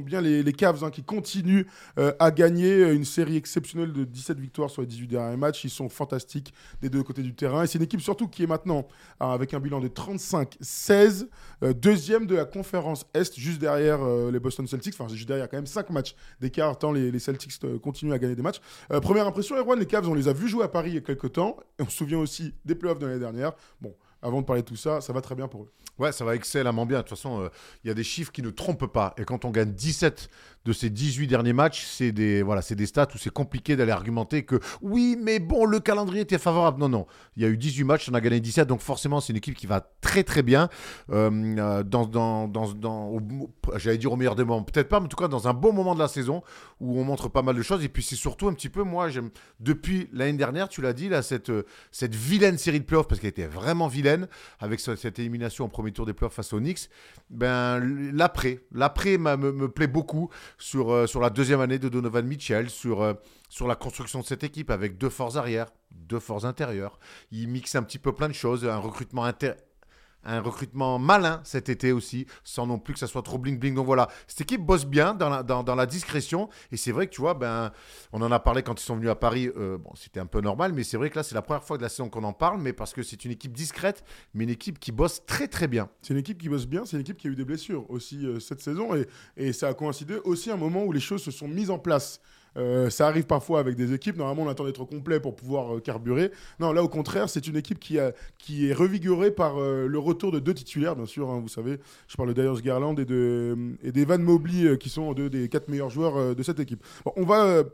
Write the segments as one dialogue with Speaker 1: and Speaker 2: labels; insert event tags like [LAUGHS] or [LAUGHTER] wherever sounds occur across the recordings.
Speaker 1: Bien les, Cavs hein, qui continuent euh, à gagner euh, une série exceptionnelle de 17 victoires sur les 18 derniers matchs. Ils sont fantastiques des deux côtés du terrain. Et c'est une équipe surtout qui est maintenant hein, avec un bilan de 35-16, euh, deuxième de la conférence Est, juste derrière euh, les Boston Celtics. Enfin, juste derrière quand même 5 matchs d'écart, tant les, Celtics continuent à gagner des matchs. Première impression, Erwan, les Cavs, on les a vus jouer à Paris il y a quelques temps. On se souvient aussi des playoffs de l'année dernière. Bon, avant de parler de tout ça, ça va très bien pour eux.
Speaker 2: Ouais, ça va excellemment bien. De toute façon, euh, il y a des chiffres qui ne trompent pas. Et quand on gagne 17 de ces 18 derniers matchs, c'est des, voilà, des stats où c'est compliqué d'aller argumenter que oui, mais bon, le calendrier était favorable. Non, non. Il y a eu 18 matchs, on a gagné 17. Donc forcément, c'est une équipe qui va très, très bien. Euh, euh, dans, dans, dans, dans- j'allais dire au meilleur des moments, peut-être pas, mais en tout cas dans un bon moment de la saison où on montre pas mal de choses. Et puis c'est surtout un petit peu, moi, j'aime, depuis l'année dernière, tu l'as dit, là, cette, cette vilaine série de playoffs, parce qu'elle était vraiment vilaine, avec ce- cette élimination au premier tour des playoffs face aux Knicks, ben, l'après, l'après me, me plaît beaucoup sur, euh, sur la deuxième année de Donovan Mitchell, sur, euh, sur la construction de cette équipe avec deux forces arrière, deux forces intérieures. Il mixe un petit peu plein de choses, un recrutement inter- un recrutement malin cet été aussi, sans non plus que ça soit trop bling bling. Donc voilà, cette équipe bosse bien dans la, discrétion. Et c'est vrai que tu vois, ben, on en a parlé quand ils sont venus à Paris. euh, bon, c'était un peu normal, mais c'est vrai que là, c'est la première fois de la saison qu'on en parle, mais parce que c'est une équipe discrète, mais une équipe qui bosse très très bien.
Speaker 1: C'est une équipe qui bosse bien, c'est une équipe qui a eu des blessures aussi euh, cette saison et, et ça a coïncidé aussi un moment où les choses se sont mises en place. Euh, ça arrive parfois avec des équipes, normalement on attend d'être complet pour pouvoir euh, carburer. Non, là au contraire, c'est une équipe qui, qui est revigorée par euh, le retour de deux titulaires, bien sûr, hein, vous savez. Je parle de Garland et de et d'Evan Mobley qui sont deux des quatre meilleurs joueurs de cette équipe. On va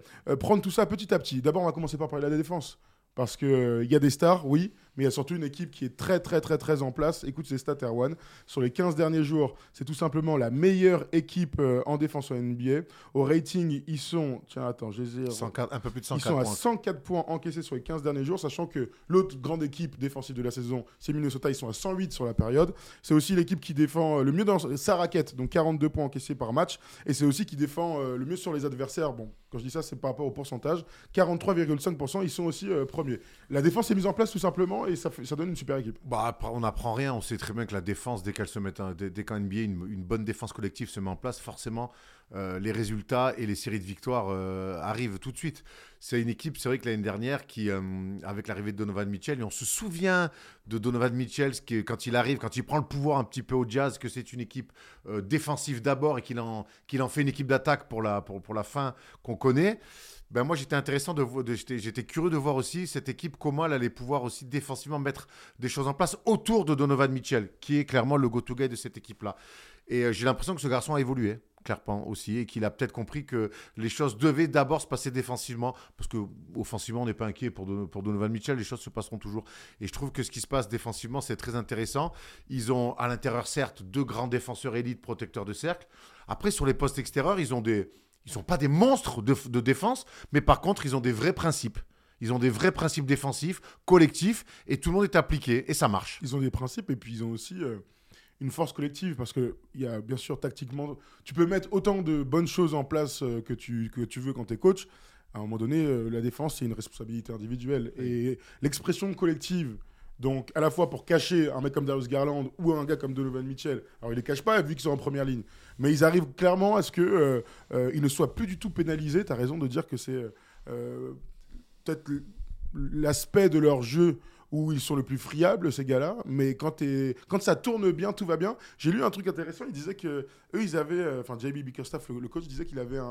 Speaker 1: prendre tout ça petit à petit. D'abord, on va commencer par parler de la défense. Parce qu'il y a des stars, oui, mais il y a surtout une équipe qui est très, très, très, très en place. Écoute ces stats, Erwan. Sur les 15 derniers jours, c'est tout simplement la meilleure équipe euh, en défense en NBA. Au rating, ils sont. Tiens, attends, je les ai.
Speaker 2: 104 un peu plus de
Speaker 1: Ils
Speaker 2: 104
Speaker 1: sont à
Speaker 2: points.
Speaker 1: 104 points encaissés sur les 15 derniers jours, sachant que l'autre grande équipe défensive de la saison, c'est Minnesota, ils sont à 108 sur la période. C'est aussi l'équipe qui défend euh, le mieux dans sa raquette, donc 42 points encaissés par match. Et c'est aussi qui défend euh, le mieux sur les adversaires. Bon, quand je dis ça, c'est par rapport au pourcentage. 43,5%, ils sont aussi euh, premiers. La défense est mise en place tout simplement et ça, donne une super équipe.
Speaker 2: Bah, on n'apprend rien. On sait très bien que la défense, dès qu'elle se met, dès, qu'en NBA, une bonne défense collective se met en place, forcément, euh, les résultats et les séries de victoires euh, arrivent tout de suite. C'est une équipe, c'est vrai que l'année dernière, qui, euh, avec l'arrivée de Donovan Mitchell, et on se souvient de Donovan Mitchell, qui quand il arrive, quand il prend le pouvoir un petit peu au jazz, que c'est une équipe défensive d'abord et qu'il en, fait une équipe d'attaque pour la, fin qu'on connaît. Ben moi, j'étais intéressant de, de j'étais, curieux de voir aussi cette équipe comment elle allait pouvoir aussi défensivement mettre des choses en place autour de Donovan Mitchell, qui est clairement le go-to-guy de cette équipe-là. Et euh, j'ai l'impression que ce garçon a évolué, clairement aussi, et qu'il a peut-être compris que les choses devaient d'abord se passer défensivement, parce que offensivement, on n'est pas inquiet pour, Don- pour Donovan Mitchell, les choses se passeront toujours. Et je trouve que ce qui se passe défensivement, c'est très intéressant. Ils ont à l'intérieur, certes, deux grands défenseurs élites, protecteurs de cercle. Après, sur les postes extérieurs, ils ont des... Ils sont pas des monstres de, de défense, mais par contre, ils ont des vrais principes. Ils ont des vrais principes défensifs, collectifs, et tout le monde est appliqué, et ça marche.
Speaker 1: Ils ont des principes et puis ils ont aussi euh, une force collective parce que il y a bien sûr tactiquement, tu peux mettre autant de bonnes choses en place euh, que, tu, que tu veux quand tu es coach. À un moment donné, euh, la défense, c'est une responsabilité individuelle. Et l'expression collective, donc à la fois pour cacher un mec comme Darius Garland ou un gars comme Donovan Mitchell, alors ils les cachent pas vu qu'ils sont en première ligne, mais ils arrivent clairement à ce qu'ils euh, euh, ils ne soient plus du tout pénalisés. Tu as raison de dire que c'est peut-être l'aspect de leur jeu où ils sont le plus friables, ces gars-là. Mais quand, ça tourne bien, tout va bien. J'ai lu un truc intéressant. Il disait que eux, ils avaient. euh, Enfin, JB Bickerstaff, le, le coach, disait qu'il avait un.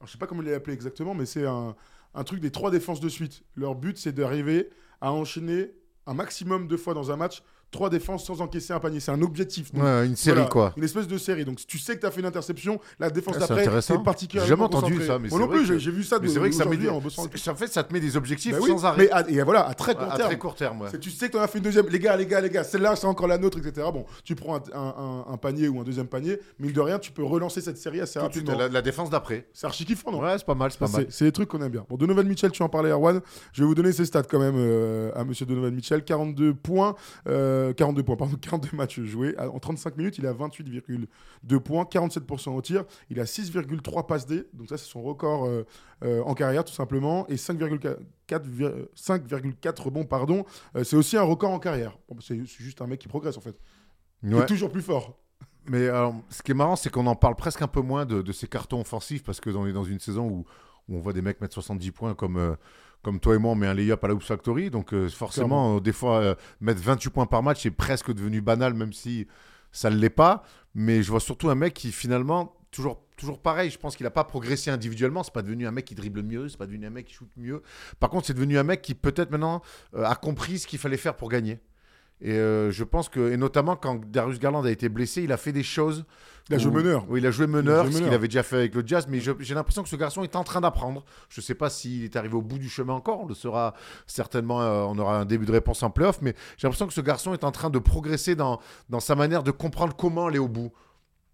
Speaker 1: Alors, je sais pas comment il l'a appelé exactement, mais c'est un, un truc des trois défenses de suite. Leur but, c'est d'arriver à enchaîner un maximum de fois dans un match trois défenses sans encaisser un panier. C'est un objectif. Donc,
Speaker 2: Ouais, une série,
Speaker 1: voilà,
Speaker 2: quoi.
Speaker 1: Une espèce de série. Donc, si tu sais que tu as fait une interception, la défense
Speaker 2: Ah,
Speaker 1: d'après, c'est particulièrement.
Speaker 2: J'ai jamais entendu
Speaker 1: concentré.
Speaker 2: ça, mais
Speaker 1: Moi non plus,
Speaker 2: que-
Speaker 1: j'ai- vu ça de
Speaker 2: Mais c'est vrai que ça met,
Speaker 1: aujourd'hui en bossant.
Speaker 2: en fait, ça te met des objectifs
Speaker 1: Bah oui,
Speaker 2: sans arrêt.
Speaker 1: Mais à, et voilà, à très court
Speaker 2: à
Speaker 1: terme.
Speaker 2: très court terme, ouais.
Speaker 1: Tu sais que tu en as fait une deuxième. Les gars, les gars, les gars, celle-là, c'est encore la nôtre, etc. Bon, tu prends un, un- un- un panier ou un deuxième panier, mille de rien, tu peux relancer cette série assez
Speaker 2: Tout
Speaker 1: rapidement.
Speaker 2: la, la défense d'après.
Speaker 1: C'est archi kiffant, non
Speaker 2: Ouais, c'est pas mal, c'est pas mal.
Speaker 1: C'est les trucs qu'on aime bien. Bon, Donovan Mitchell, tu en parlais, Erwan. Je vais vous donner ses stats quand même euh, à monsieur Donovan Mitchell. 42 points, euh, 42 points, pardon, [LAUGHS] 42 matchs joués. En 35 minutes, il a 28,2 points, 47% au tir. Il a 6,3 passes D. Donc ça, c'est son record euh, euh, en carrière, tout simplement. Et 5,4 euh, 5,4 rebonds, pardon. Euh, c'est aussi un record en carrière. Bon, c'est juste un mec qui progresse, en fait. Il
Speaker 2: Ouais.
Speaker 1: est toujours plus fort.
Speaker 2: Mais alors, ce qui est marrant, c'est qu'on en parle presque un peu moins de, de ces cartons offensifs parce qu'on est dans une saison où, où on voit des mecs mettre 70 points comme, euh, comme toi et moi, on met un lay-up à la Hoops Factory. Donc, euh, forcément, euh, des fois, euh, mettre 28 points par match est presque devenu banal, même si ça ne l'est pas. Mais je vois surtout un mec qui, finalement, toujours, toujours pareil, je pense qu'il n'a pas progressé individuellement. C'est pas devenu un mec qui dribble mieux, c'est pas devenu un mec qui shoot mieux. Par contre, c'est devenu un mec qui, peut-être maintenant, a compris ce qu'il fallait faire pour gagner. Et euh, je pense que, et notamment quand Darius Garland a été blessé, il a fait des choses.
Speaker 1: Il a joué meneur.
Speaker 2: Oui, il a joué meneur, ce qu'il avait déjà fait avec le Jazz. Mais j'ai l'impression que ce garçon est en train d'apprendre. Je ne sais pas s'il est arrivé au bout du chemin encore. On le saura certainement. euh, on aura un début de réponse en playoff. Mais j'ai l'impression que ce garçon est en train de progresser dans, dans sa manière de comprendre comment aller au bout.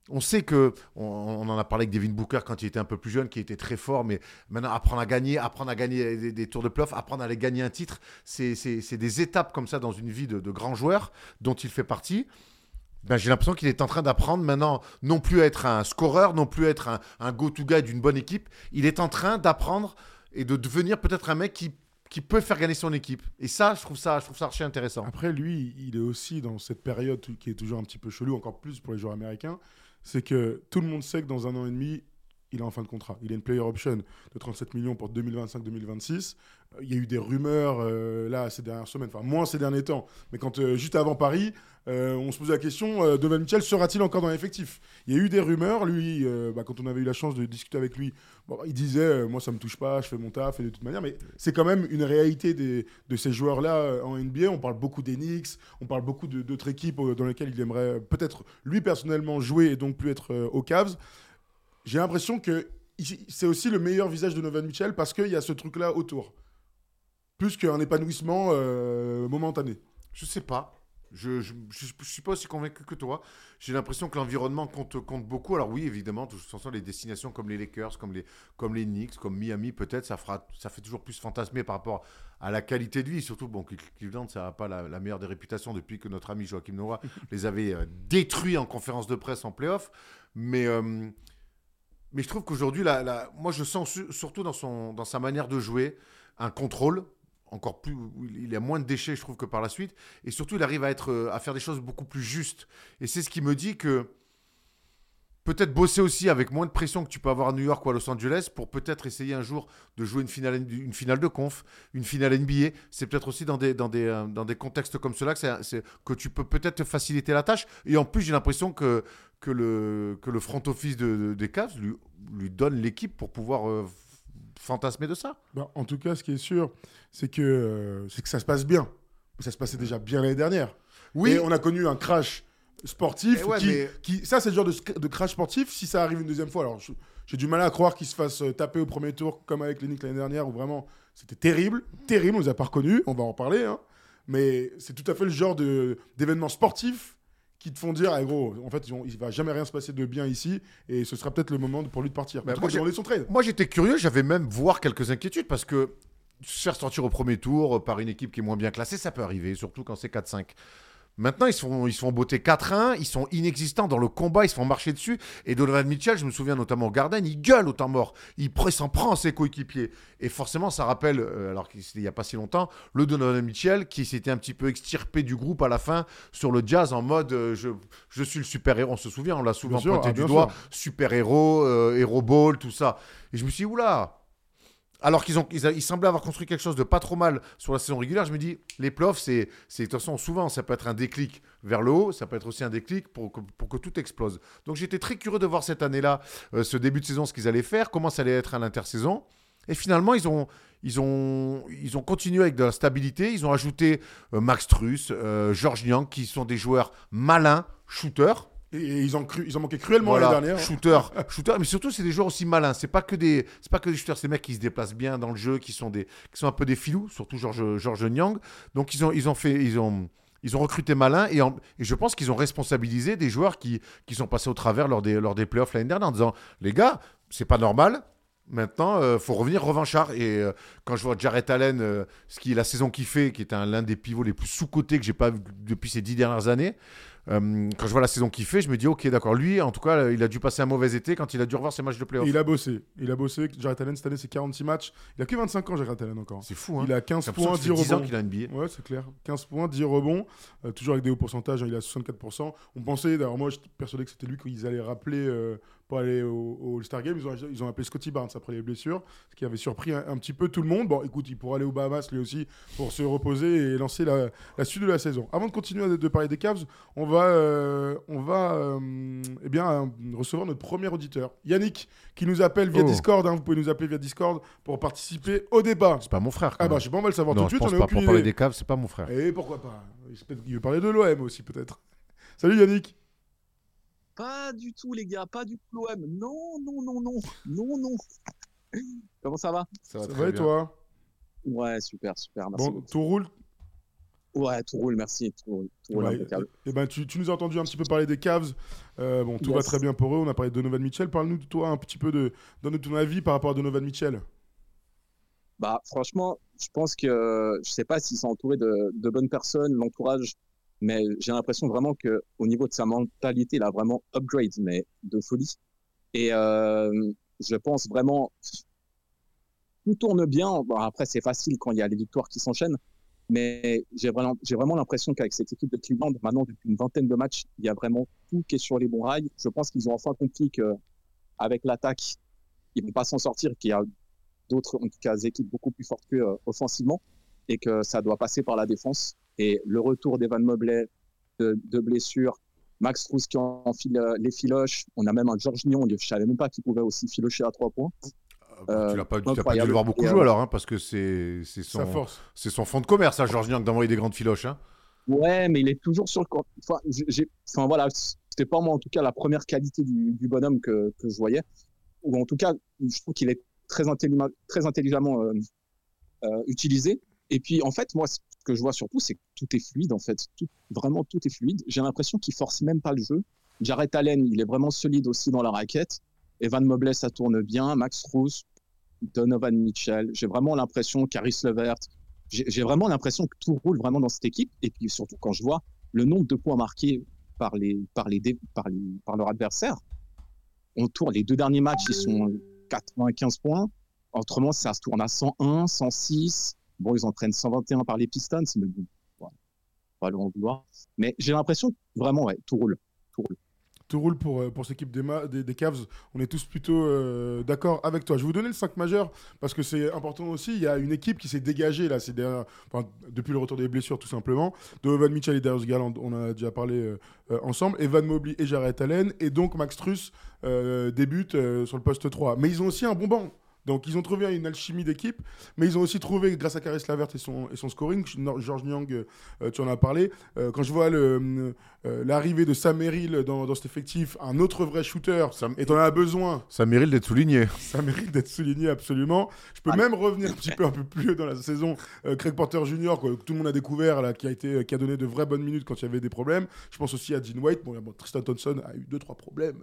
Speaker 2: On sait que, on, en a parlé avec Devin Booker quand il était un peu plus jeune, qui était très fort, mais maintenant apprendre à gagner, apprendre à gagner des, tours de playoff, apprendre à aller gagner un titre, c'est des étapes comme ça dans une vie de, de grand joueur dont il fait partie. Ben, J'ai l'impression qu'il est en train d'apprendre maintenant non plus à être un scoreur, non plus à être un, un go-to-guy d'une bonne équipe. Il est en train d'apprendre et de devenir peut-être un mec qui, qui peut faire gagner son équipe. Et ça, je trouve ça, je trouve ça archi intéressant.
Speaker 1: Après, lui, il est aussi dans cette période qui est toujours un petit peu chelou, encore plus pour les joueurs américains. C'est que tout le monde sait que dans un an et demi, il est en fin de contrat. Il a une player option de 37 millions pour 2025-2026. Il y a eu des rumeurs euh, là ces dernières semaines, enfin moins ces derniers temps, mais quand euh, juste avant Paris, euh, on se posait la question Donovan Mitchell sera-t-il encore dans l'effectif? Il y a eu des rumeurs. Lui, bah, quand on avait eu la chance de discuter avec lui, il disait moi ça me touche pas, je fais mon taf et de toute manière. Mais c'est quand même une réalité des, de ces joueurs-là euh, en NBA. On parle beaucoup des Knicks, on parle beaucoup d'autres équipes dans lesquelles il aimerait peut-être lui personnellement jouer et donc plus être aux Cavs. J'ai l'impression que c'est aussi le meilleur visage de Donovan Mitchell parce qu'il y a ce truc-là autour. Plus qu'un épanouissement euh, momentané.
Speaker 2: Je sais pas. Je, je suis pas aussi convaincu que toi. J'ai l'impression que l'environnement compte, compte beaucoup. Alors oui, évidemment, de toute façon, les destinations comme les Lakers, comme les, comme les Knicks, comme Miami, peut-être, ça, fera, ça fait toujours plus fantasmer par rapport à la qualité de vie. Surtout, bon, Cleveland, ça n'a pas la, la meilleure des réputations depuis que notre ami Joachim Noah [LAUGHS] les avait euh, détruits en conférence de presse en playoff. Mais, euh, mais je trouve qu'aujourd'hui, la- la- moi, je sens su- surtout dans, son, dans sa manière de jouer un contrôle encore plus, il a moins de déchets, je trouve, que par la suite. Et surtout, il arrive à, être, euh, à faire des choses beaucoup plus justes. Et c'est ce qui me dit que peut-être bosser aussi avec moins de pression que tu peux avoir à New York ou à Los Angeles pour peut-être essayer un jour de jouer une finale, une finale de conf, une finale NBA. C'est peut-être aussi dans des, dans, des, euh, dans des contextes comme cela que, que tu peux peut-être te faciliter la tâche. Et en plus, j'ai l'impression que, que, le, que le front office de- des Cavs lui, lui donne l'équipe pour pouvoir euh, fantasmer de ça.
Speaker 1: Bah, en tout cas, ce qui est sûr, c'est que, euh, c'est que ça se passe bien. Ça se passait déjà bien l'année dernière.
Speaker 2: Oui,
Speaker 1: Et on a connu un crash sportif
Speaker 2: Eh ouais,
Speaker 1: qui,
Speaker 2: mais-
Speaker 1: qui- ça c'est le genre de, crash sportif si ça arrive une deuxième fois alors j'ai du mal à croire qu'il se fasse euh, taper au premier tour comme avec les Knicks l'année dernière où vraiment c'était terrible terrible on les a pas reconnus on va en parler hein. mais c'est tout à fait le genre de d'événements sportifs qui te font dire eh gros en fait il va jamais rien se passer de bien ici et ce sera peut-être le moment pour lui de partir
Speaker 2: Bah, moi,
Speaker 1: cas,
Speaker 2: j'ai-
Speaker 1: demander son trade
Speaker 2: Moi, j'étais curieux, j'avais même voir quelques inquiétudes parce que se faire sortir au premier tour par une équipe qui est moins bien classée, ça peut arriver, surtout quand c'est 4-5. Maintenant, ils se font, ils se font botter 4-1, ils sont inexistants dans le combat, ils se font marcher dessus. Et Donovan Mitchell, je me souviens notamment au Garden, il gueule au temps mort. Il s'en prend à ses coéquipiers. Et forcément, ça rappelle, euh, alors qu'il n'y a pas si longtemps, le Donovan Mitchell qui s'était un petit peu extirpé du groupe à la fin sur le jazz en mode euh, je, je suis le super-héros. On se souvient, on l'a souvent
Speaker 1: Bien sûr,
Speaker 2: pointé
Speaker 1: ah,
Speaker 2: du doigt. Super-héros, euh, Hero Ball, tout ça. Et je me suis dit, oula alors qu'ils ont, ils, semblaient avoir construit quelque chose de pas trop mal sur la saison régulière, je me dis, les playoffs, c'est de toute façon, souvent, ça peut être un déclic vers le haut, ça peut être aussi un déclic pour que, pour que tout explose. Donc j'étais très curieux de voir cette année-là, euh, ce début de saison, ce qu'ils allaient faire, comment ça allait être à l'intersaison. Et finalement, ils ont, ils ont, ils ont continué avec de la stabilité. Ils ont ajouté euh, Max Truss, euh, George Niang, qui sont des joueurs malins, shooters.
Speaker 1: Et ils ont, cru, ils ont manqué cruellement
Speaker 2: Voilà,
Speaker 1: l'année dernière.
Speaker 2: shooter, [LAUGHS] shooter, mais surtout c'est des joueurs aussi malins. C'est pas que des, c'est pas que des shooters, c'est des mecs qui se déplacent bien dans le jeu, qui sont des, qui sont un peu des filous, surtout George, George Niang. Donc ils ont, ils ont fait, ils ont, ils ont recruté malin et, en- et je pense qu'ils ont responsabilisé des joueurs qui, qui sont passés au travers lors des, lors des playoffs l'année dernière en disant les gars, c'est pas normal. Maintenant, il faut revenir revanchard. Et euh, quand je vois Jarrett Allen, euh, ce qui est la saison qu'il fait, qui est un- l'un des pivots les plus sous-cotés que j'ai pas vu depuis ces dix dernières années, euh, quand je vois la saison qu'il fait, je me dis, ok, d'accord, lui, en tout cas, il a dû passer un mauvais été quand il a dû revoir ses matchs de
Speaker 1: Et
Speaker 2: playoff.
Speaker 1: il a bossé. Il a bossé. Jarrett Allen, cette année, c'est 46 matchs. Il a que 25 ans, Jarrett Allen, encore.
Speaker 2: C'est fou, hein.
Speaker 1: Il a 15
Speaker 2: J'ai l'impression
Speaker 1: points,
Speaker 2: que
Speaker 1: 10
Speaker 2: ça fait 10 ans
Speaker 1: rebonds.
Speaker 2: qu'il a NBA.
Speaker 1: Ouais, c'est clair. 15 points, 10 rebonds, euh, toujours avec des hauts pourcentages. hein, il a 64%. On pensait, d'ailleurs, moi, j'étais persuadé que c'était lui qu'ils allaient rappeler euh, pour aller au, au All-Star Game. Ils ont, ils ont appelé Scotty Barnes après les blessures, ce qui avait surpris un, un petit peu tout le monde. Bon, écoute, il pourra aller aux Bahamas lui aussi pour se reposer et lancer la, la suite de la saison. Avant de continuer de, de parler des Cavs, on va, euh, on va euh, eh bien, euh, recevoir notre premier auditeur, Yannick, qui nous appelle via
Speaker 2: Oh.
Speaker 1: Discord. hein. vous pouvez nous appeler via Discord pour participer au débat.
Speaker 2: C'est pas mon frère. quand
Speaker 1: Ah bah, je sais pas, on va le savoir
Speaker 2: non,
Speaker 1: tout de suite.
Speaker 2: pense
Speaker 1: on
Speaker 2: pas. Pour parler
Speaker 1: idée.
Speaker 2: des caves, c'est pas mon frère.
Speaker 1: Et pourquoi pas Il veut parler de l'OM aussi, peut-être. Salut Yannick.
Speaker 3: Pas du tout, les gars, pas du tout l'OM. Non, non, non, non, non, non. Comment ça va?
Speaker 2: Ça
Speaker 1: Ça
Speaker 2: très
Speaker 1: va et
Speaker 2: bien.
Speaker 1: toi?
Speaker 3: Ouais, super, super, merci.
Speaker 1: Bon, tout roule?
Speaker 3: Ouais, tout roule, merci. Tout roule, tout roule
Speaker 1: Ouais,
Speaker 3: impeccable.
Speaker 1: eh ben, tu, tu nous as entendu un petit peu parler des Cavs. Euh, bon, tout va très bien pour eux. On a parlé de Donovan Mitchell. Parle-nous de toi un petit peu de donne ton avis par rapport à Donovan Mitchell.
Speaker 3: Bah, franchement, je pense que je sais pas s'ils sont entourés de, de bonnes personnes, l'entourage, mais j'ai l'impression vraiment que au niveau de sa mentalité, il a vraiment upgrade, mais de folie. Et euh, je pense vraiment tout tourne bien. Bon, après, c'est facile quand il y a les victoires qui s'enchaînent, mais j'ai vraiment, j'ai vraiment l'impression qu'avec cette équipe de Cleveland, maintenant depuis une vingtaine de matchs, il y a vraiment tout qui est sur les bons rails. Je pense qu'ils ont enfin compris que avec l'attaque, ils vont pas s'en sortir, qu'il y a d'autres, en tout cas, équipes beaucoup plus fortes qu'eux euh, offensivement, et que ça doit passer par la défense. Et le retour d'Evan Mobley de, de blessure, Max Truss qui enfile euh, les filoches, on a même un George Nion, je savais même pas qu'il pouvait aussi filocher à trois points.
Speaker 2: Ah bah, tu l'as pas, pas dû le voir beaucoup jouer
Speaker 3: euh,
Speaker 2: alors, hein, parce que c'est son, son fond de commerce, à Georges Niang, d'envoyer des grandes filoches. Hein.
Speaker 3: Ouais, mais il est toujours sur le court. Enfin, enfin voilà, c'était pas moi en tout cas la première qualité du, du bonhomme que, que je voyais. Ou en tout cas, je trouve qu'il est très, intelligent, très intelligemment euh, euh, utilisé. Et puis en fait, moi, ce que je vois surtout, c'est que tout est fluide en fait. Tout, vraiment, tout est fluide. J'ai l'impression qu'il force même pas le jeu. Jarrett Allen, il est vraiment solide aussi dans la raquette. Evan Mobley, ça tourne bien. Max Struz, Donovan Mitchell. J'ai vraiment l'impression qu'Aris Levert, j'ai vraiment l'impression que tout roule vraiment dans cette équipe. Et puis surtout quand je vois le nombre de points marqués par, les, par, les, par, les, par leur adversaire, on tourne les deux derniers matchs, ils sont 95 points. Autrement, ça se tourne à 101, 106. Bon, ils en prennent 121 par les Pistons, mais bon, voilà. pas en vouloir. Mais j'ai l'impression que vraiment, ouais, tout roule.
Speaker 1: Tout roule pour, euh, pour cette équipe des, Cavs. On est tous plutôt euh, d'accord avec toi. Je vais vous donner le 5 majeur parce que c'est important aussi. Il y a une équipe qui s'est dégagée là, depuis le retour des blessures, tout simplement. Donovan Mitchell et Darius Garland, on a déjà parlé euh, euh, ensemble. Evan Mobley et Jarrett Allen. Et donc Max Truss débute sur le poste 3. Mais ils ont aussi un bon banc. Donc ils ont trouvé une alchimie d'équipe, mais ils ont aussi trouvé, grâce à Caris Lavert et son, et son scoring, Georges Niang, euh, tu en as parlé, euh, quand je vois euh, l'arrivée de Sam Merrill dans, dans cet effectif, un autre vrai shooter,
Speaker 2: Ça,
Speaker 1: et t'en as besoin,
Speaker 2: ça mérite d'être souligné.
Speaker 1: ça mérite d'être souligné absolument. Je peux même revenir un petit peu un peu plus dans la saison. euh, Craig Porter Jr. quoi, que tout le monde a découvert là, qui a été qui a donné de vraies bonnes minutes quand il y avait des problèmes. Je pense aussi à Dean White. Bon, bon, Tristan Thompson a eu deux trois problèmes.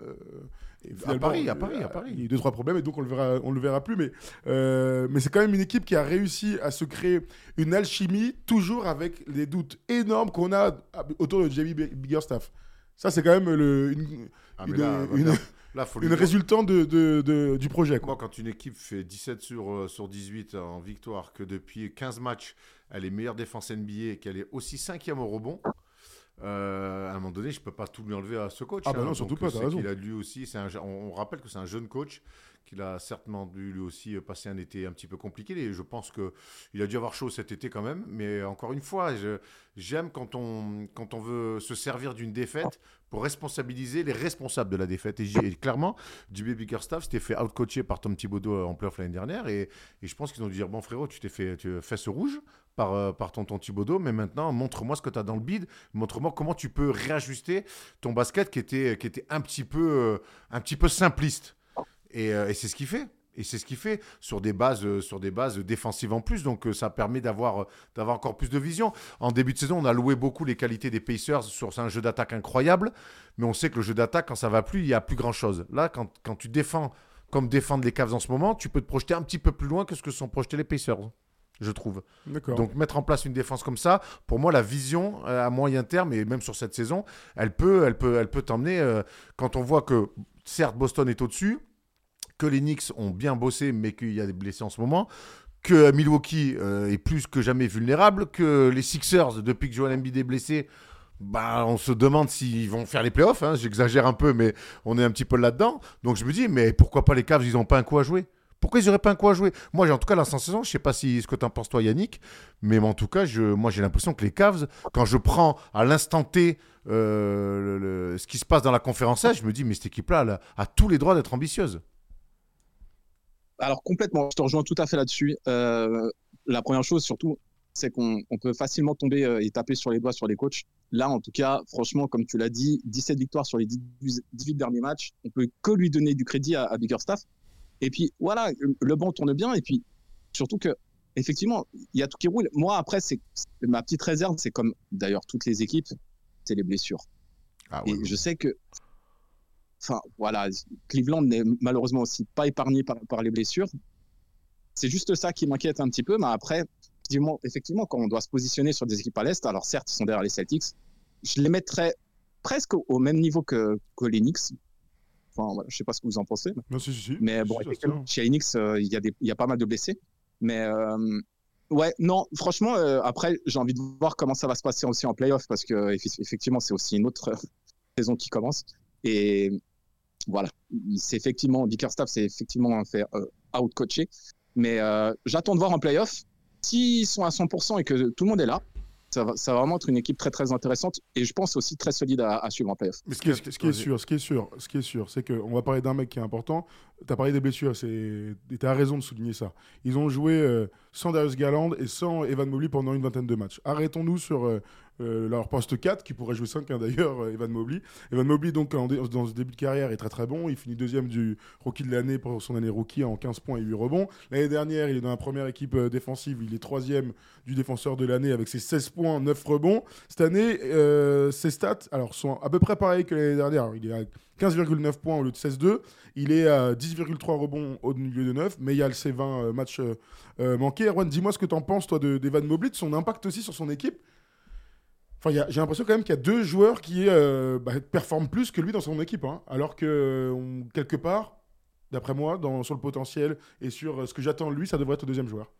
Speaker 1: Finalement,
Speaker 2: Paris, à
Speaker 1: euh,
Speaker 2: Paris, à Paris.
Speaker 1: Il y a eu deux trois problèmes et donc on le verra on le verra plus. Mais euh, mais c'est quand même une équipe qui a réussi à se créer une alchimie toujours avec les doutes énormes qu'on a autour de Jamie Biggerstaff. Ça c'est quand même le, une,
Speaker 2: Ah,
Speaker 1: une-
Speaker 2: là,
Speaker 1: une-
Speaker 2: là,
Speaker 1: une résultante de, de- de- du projet. Quoi.
Speaker 2: Moi, quand une équipe fait 17 sur, euh, sur 18 en victoire, que depuis 15 matchs, elle est meilleure défense NBA et qu'elle est aussi cinquième au rebond, euh, à un moment donné, je peux pas tout lui enlever à ce coach.
Speaker 1: Ah bah
Speaker 2: hein.
Speaker 1: non, surtout
Speaker 2: Donc,
Speaker 1: pas, t'as raison.
Speaker 2: qu'il a lui aussi, c'est un on rappelle que c'est un jeune coach qu'il a certainement dû lui aussi passer un été un petit peu compliqué. Et je pense qu'il a dû avoir chaud cet été quand même. Mais encore une fois, j'aime quand on, quand on veut se servir d'une défaite pour responsabiliser les responsables de la défaite. Et, et clairement, JB Bickerstaff s'était fait outcoacher par Tom Thibodeau en playoff l'année dernière. Et, et, je pense qu'ils ont dû dire Bon, frérot, tu t'es fait tu ce rouge par, euh, par tonton Thibodeau, mais maintenant, montre-moi ce que tu as dans le bide, montre-moi comment tu peux réajuster ton basket qui était, qui était un, petit peu, euh, un petit peu simpliste. Et, euh, et c'est ce qu'il fait. Et c'est ce qu'il fait sur des bases, sur des bases défensives en plus. Donc ça permet d'avoir, d'avoir encore plus de vision. En début de saison, on a loué beaucoup les qualités des Pacers sur un jeu d'attaque incroyable. Mais on sait que le jeu d'attaque, quand ça va plus, il n'y a plus grand-chose. Là, quand, quand tu défends comme défendent les Cavs en ce moment, tu peux te projeter un petit peu plus loin que ce que sont projetés les Pacers je trouve. Donc mettre en place une défense comme ça, pour moi la vision euh, à moyen terme et même sur cette saison, elle peut, elle peut, elle peut t'emmener. Euh, quand on voit que certes Boston est au-dessus, que les Knicks ont bien bossé, mais qu'il y a des blessés en ce moment, que Milwaukee euh, est plus que jamais vulnérable, que les Sixers depuis que Joel Embiid est blessé. Bah, on se demande s'ils vont faire les playoffs. Hein. J'exagère un peu, mais on est un petit peu là-dedans. Donc je me dis, mais pourquoi pas les Cavs Ils n'ont pas un coup à jouer? Pourquoi ils n'auraient pas un coup à jouer? Moi, en tout cas, la sensation, je ne sais pas si, ce que tu en penses toi, Yannick, mais en tout cas, moi, j'ai l'impression que les Cavs, quand je prends à l'instant T euh, ce qui se passe dans la conférence je me dis, mais cette équipe-là a tous les droits d'être ambitieuse.
Speaker 3: Alors, complètement, je te rejoins tout à fait là-dessus. Euh, la première chose, surtout, c'est qu'on peut facilement tomber euh, et taper sur les doigts sur les coachs. Là, en tout cas, franchement, comme tu l'as dit, 17 victoires sur les 18 derniers matchs, on peut que lui donner du crédit à, à Biggerstaff. Et puis voilà, le banc tourne bien. Et puis surtout que effectivement, il y a tout qui roule. Moi, après, c'est ma petite réserve, c'est comme d'ailleurs toutes les équipes, c'est les blessures. Ah et je sais que, enfin voilà, Cleveland n'est malheureusement aussi pas épargné par, par les blessures. C'est juste ça qui m'inquiète un petit peu. Mais après, effectivement, quand on doit se positionner sur des équipes à l'est, alors certes, ils sont derrière les Celtics, je les mettrais presque au, même niveau que, que les Knicks. Enfin, voilà, je sais pas ce que vous en pensez. Mais bon, chez Enix, euh, il y, a pas mal de blessés. Mais euh, ouais, non, franchement, euh, après, j'ai envie de voir comment ça va se passer aussi en playoff parce que effectivement, c'est aussi une autre saison qui commence. Et voilà, c'est effectivement, Bickerstaff, c'est effectivement fait out-coacher. Mais j'attends de voir en playoff s'ils sont à 100% et que tout le monde est là ça va, ça va, vraiment être une équipe très très intéressante et je pense aussi très solide à, suivre en playoff.
Speaker 1: Mais ce qui, est, ce qui est sûr, ce qui est sûr, ce qui est sûr, c'est qu'on va parler d'un mec qui est important. Tu as parlé des blessures, et tu as raison de souligner ça. Ils ont joué euh, sans Darius Garland et sans Evan Mobley pendant une vingtaine de matchs. Arrêtons-nous sur euh, euh, leur poste 4, qui pourrait jouer 5 hein, d'ailleurs, euh, Evan Mobley. Evan Mobley, donc, dans ce début de carrière, est très très bon. Il finit deuxième du rookie de l'année pour son année rookie en 15 points et 8 rebonds. L'année dernière, il est dans la première équipe euh, défensive. Il est troisième du défenseur de l'année avec ses 16 points, 9 rebonds. Cette année, ses stats alors, sont à peu près pareils que l'année dernière. il est à 15,9 points au lieu de 16,2. Il est à 10,3 rebonds au milieu de 9, mais il y a ses 20 matchs manqués. Erwan, dis-moi ce que tu en penses, toi, d'Evan Mobley, de son impact aussi sur son équipe j'ai l'impression quand même qu'il y a deux joueurs qui euh, bah, performent plus que lui dans son équipe. Hein. alors que, quelque part, d'après moi, sur le potentiel et sur euh, ce que j'attends de lui, ça devrait être le deuxième joueur.